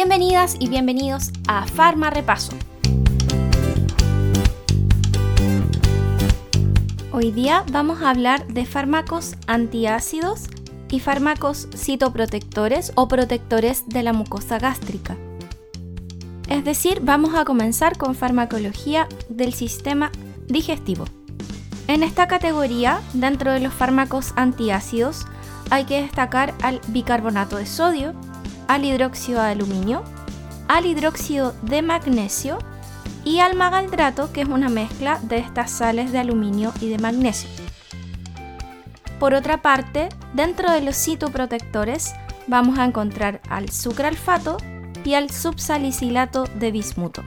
Bienvenidas y bienvenidos a Farma Repaso. Hoy día vamos a hablar de fármacos antiácidos y fármacos citoprotectores o protectores de la mucosa gástrica. Es decir, vamos a comenzar con farmacología del sistema digestivo. En esta categoría, dentro de los fármacos antiácidos, hay que destacar al bicarbonato de sodio, al hidróxido de aluminio, al hidróxido de magnesio y al magaldrato, que es una mezcla de estas sales de aluminio y de magnesio. Por otra parte, dentro de los citoprotectores vamos a encontrar al sucralfato y al subsalicilato de bismuto.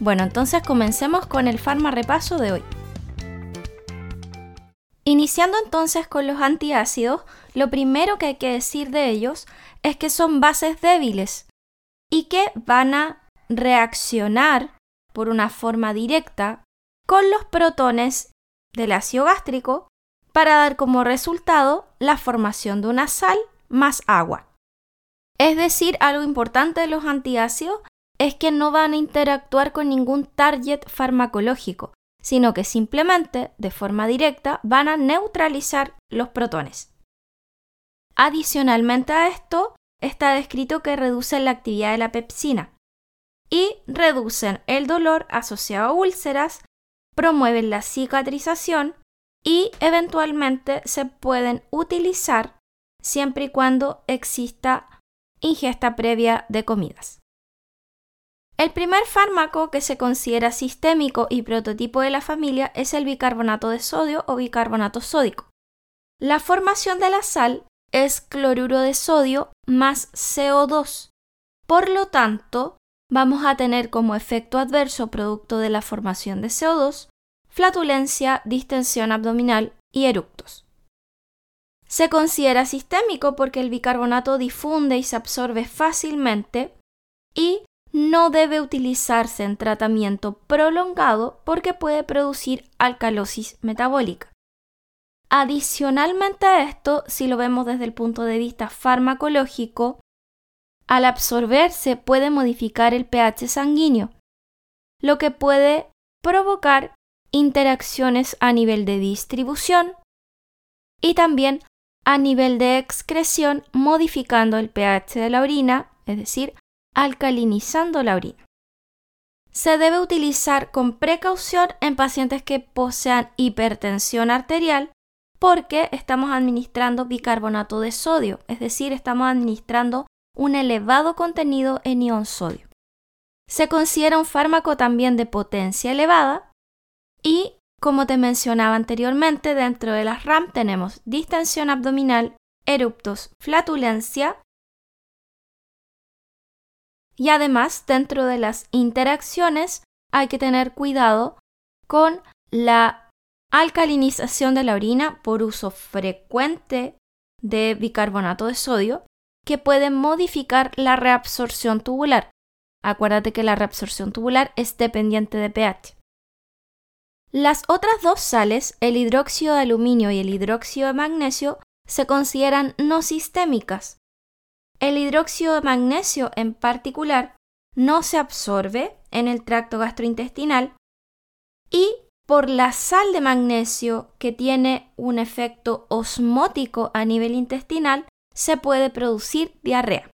Bueno, entonces comencemos con el farma repaso de hoy. Iniciando entonces con los antiácidos, lo primero que hay que decir de ellos es que son bases débiles y que van a reaccionar por una forma directa con los protones del ácido gástrico para dar como resultado la formación de una sal más agua. Es decir, algo importante de los antiácidos es que no van a interactuar con ningún target farmacológico, sino que simplemente, de forma directa, van a neutralizar los protones. Adicionalmente a esto, está descrito que reducen la actividad de la pepsina y reducen el dolor asociado a úlceras, promueven la cicatrización y eventualmente se pueden utilizar siempre y cuando exista ingesta previa de comidas. El primer fármaco que se considera sistémico y prototipo de la familia es el bicarbonato de sodio o bicarbonato sódico. La formación de la sal es cloruro de sodio más CO2. Por lo tanto, vamos a tener como efecto adverso producto de la formación de CO2 flatulencia, distensión abdominal y eructos. Se considera sistémico porque el bicarbonato difunde y se absorbe fácilmente y no debe utilizarse en tratamiento prolongado porque puede producir alcalosis metabólica. Adicionalmente a esto, si lo vemos desde el punto de vista farmacológico, al absorberse puede modificar el pH sanguíneo, lo que puede provocar interacciones a nivel de distribución y también a nivel de excreción modificando el pH de la orina, es decir, alcalinizando la orina. Se debe utilizar con precaución en pacientes que posean hipertensión arterial porque estamos administrando bicarbonato de sodio, es decir, estamos administrando un elevado contenido en ion sodio. Se considera un fármaco también de potencia elevada y, como te mencionaba anteriormente, dentro de las RAM tenemos distensión abdominal, eruptos, flatulencia y además, dentro de las interacciones hay que tener cuidado con la alcalinización de la orina por uso frecuente de bicarbonato de sodio que puede modificar la reabsorción tubular. Acuérdate que la reabsorción tubular es dependiente de pH. Las otras dos sales, el hidróxido de aluminio y el hidróxido de magnesio, se consideran no sistémicas, el hidróxido de magnesio en particular no se absorbe en el tracto gastrointestinal y por la sal de magnesio que tiene un efecto osmótico a nivel intestinal se puede producir diarrea.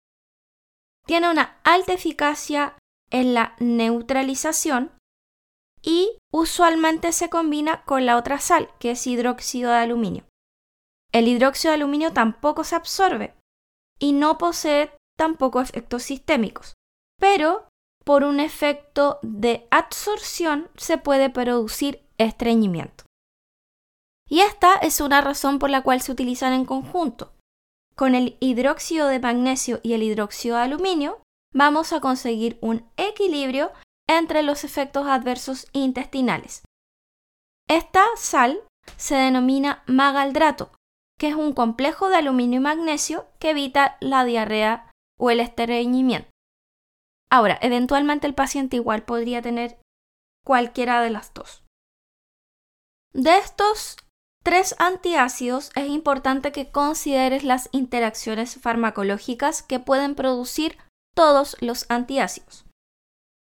Tiene una alta eficacia en la neutralización y usualmente se combina con la otra sal, que es hidróxido de aluminio. El hidróxido de aluminio tampoco se absorbe, y no posee tampoco efectos sistémicos. Pero por un efecto de absorción se puede producir estreñimiento. Y esta es una razón por la cual se utilizan en conjunto. Con el hidróxido de magnesio y el hidróxido de aluminio vamos a conseguir un equilibrio entre los efectos adversos intestinales. Esta sal se denomina magaldrato que es un complejo de aluminio y magnesio que evita la diarrea o el estreñimiento. Ahora, eventualmente el paciente igual podría tener cualquiera de las dos. De estos tres antiácidos es importante que consideres las interacciones farmacológicas que pueden producir todos los antiácidos.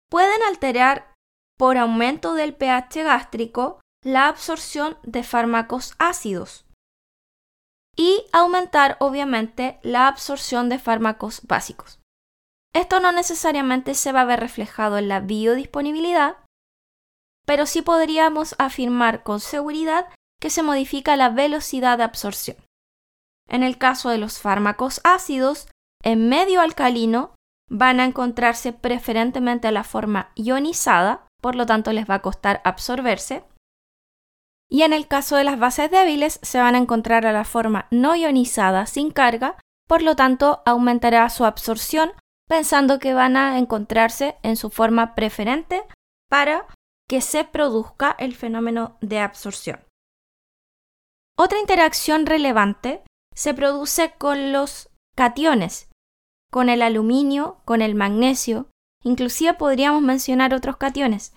Pueden alterar por aumento del pH gástrico la absorción de fármacos ácidos y aumentar obviamente la absorción de fármacos básicos. Esto no necesariamente se va a ver reflejado en la biodisponibilidad, pero sí podríamos afirmar con seguridad que se modifica la velocidad de absorción. En el caso de los fármacos ácidos, en medio alcalino van a encontrarse preferentemente a la forma ionizada, por lo tanto les va a costar absorberse. Y en el caso de las bases débiles se van a encontrar a la forma no ionizada sin carga, por lo tanto aumentará su absorción pensando que van a encontrarse en su forma preferente para que se produzca el fenómeno de absorción. Otra interacción relevante se produce con los cationes, con el aluminio, con el magnesio, inclusive podríamos mencionar otros cationes,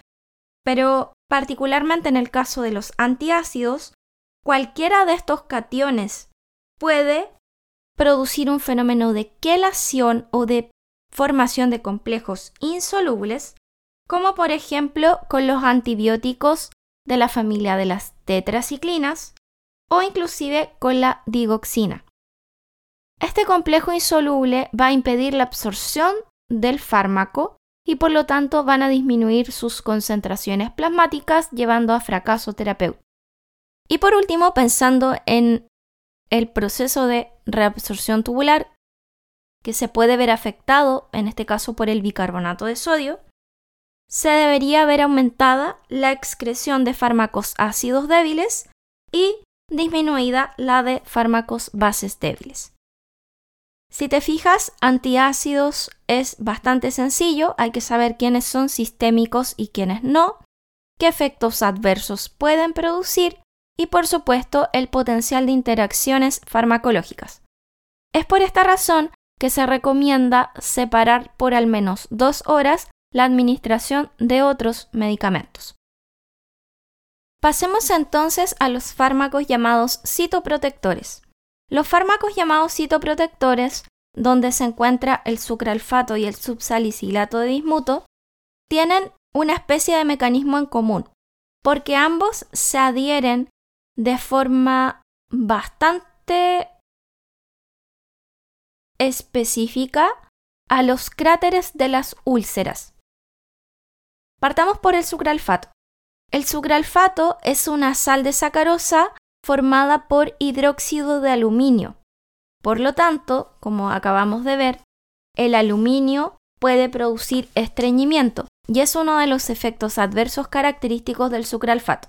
pero particularmente en el caso de los antiácidos, cualquiera de estos cationes puede producir un fenómeno de quelación o de formación de complejos insolubles como por ejemplo con los antibióticos de la familia de las tetraciclinas o inclusive con la digoxina. Este complejo insoluble va a impedir la absorción del fármaco y por lo tanto van a disminuir sus concentraciones plasmáticas llevando a fracaso terapéutico. Y por último, pensando en el proceso de reabsorción tubular, que se puede ver afectado, en este caso por el bicarbonato de sodio, se debería ver aumentada la excreción de fármacos ácidos débiles y disminuida la de fármacos bases débiles. Si te fijas, antiácidos es bastante sencillo, hay que saber quiénes son sistémicos y quiénes no, qué efectos adversos pueden producir y por supuesto el potencial de interacciones farmacológicas. Es por esta razón que se recomienda separar por al menos dos horas la administración de otros medicamentos. Pasemos entonces a los fármacos llamados citoprotectores. Los fármacos llamados citoprotectores, donde se encuentra el sucralfato y el subsalicilato de bismuto, tienen una especie de mecanismo en común, porque ambos se adhieren de forma bastante específica a los cráteres de las úlceras. Partamos por el sucralfato. El sucralfato es una sal de sacarosa formada por hidróxido de aluminio. Por lo tanto, como acabamos de ver, el aluminio puede producir estreñimiento y es uno de los efectos adversos característicos del sucralfato.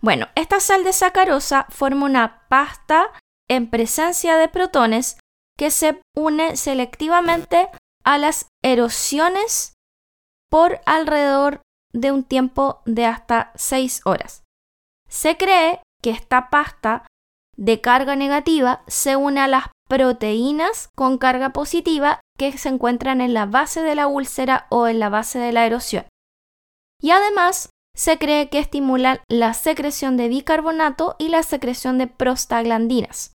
Bueno, esta sal de sacarosa forma una pasta en presencia de protones que se une selectivamente a las erosiones por alrededor de un tiempo de hasta 6 horas. Se cree que esta pasta de carga negativa se une a las proteínas con carga positiva que se encuentran en la base de la úlcera o en la base de la erosión. Y además se cree que estimulan la secreción de bicarbonato y la secreción de prostaglandinas.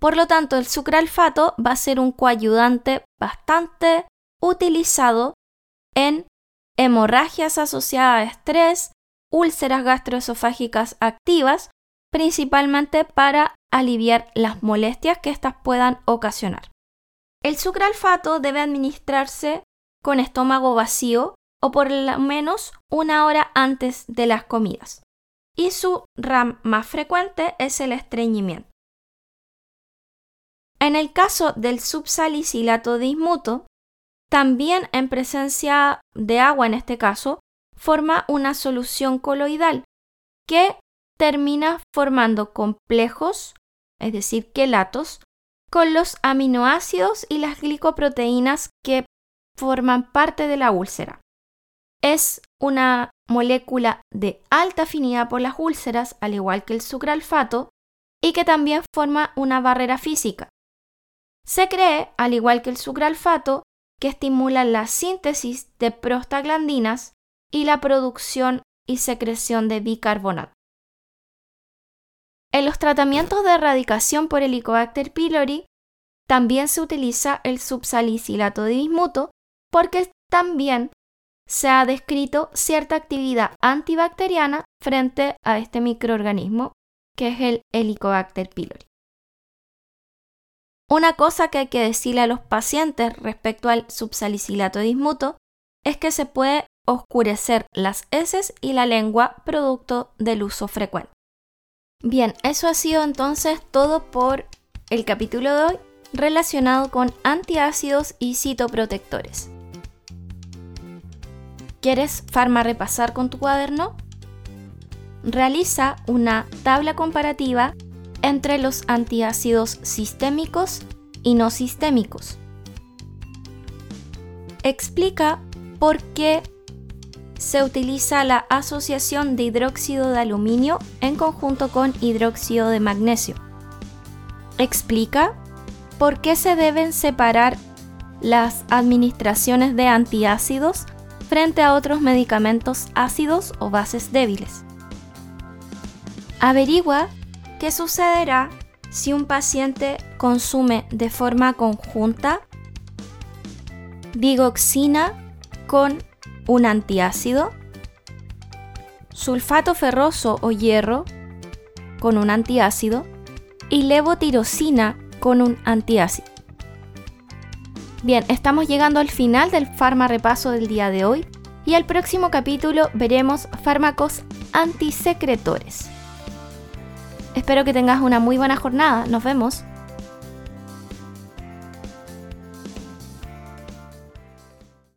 Por lo tanto, el sucralfato va a ser un coayudante bastante utilizado en hemorragias asociadas a estrés, úlceras gastroesofágicas activas, principalmente para aliviar las molestias que éstas puedan ocasionar. El sucralfato debe administrarse con estómago vacío o por lo menos una hora antes de las comidas. Y su RAM más frecuente es el estreñimiento. En el caso del subsalicilato dismuto, también en presencia de agua en este caso, forma una solución coloidal que termina formando complejos, es decir, quelatos, con los aminoácidos y las glicoproteínas que forman parte de la úlcera. Es una molécula de alta afinidad por las úlceras, al igual que el sucralfato, y que también forma una barrera física. Se cree, al igual que el sucralfato, que estimulan la síntesis de prostaglandinas y la producción y secreción de bicarbonato. En los tratamientos de erradicación por Helicobacter pylori también se utiliza el subsalicilato de bismuto porque también se ha descrito cierta actividad antibacteriana frente a este microorganismo que es el Helicobacter pylori. Una cosa que hay que decirle a los pacientes respecto al subsalicilato de bismuto es que se puede oscurecer las heces y la lengua producto del uso frecuente. Bien, eso ha sido entonces todo por el capítulo de hoy relacionado con antiácidos y citoprotectores. ¿Quieres farma repasar con tu cuaderno? Realiza una tabla comparativa entre los antiácidos sistémicos y no sistémicos. Explica por qué se utiliza la asociación de hidróxido de aluminio en conjunto con hidróxido de magnesio. Explica por qué se deben separar las administraciones de antiácidos frente a otros medicamentos ácidos o bases débiles. Averigua qué sucederá si un paciente consume de forma conjunta digoxina con un antiácido, sulfato ferroso o hierro con un antiácido y levotirosina con un antiácido. Bien, estamos llegando al final del farma repaso del día de hoy y al próximo capítulo veremos fármacos antisecretores. Espero que tengas una muy buena jornada. Nos vemos.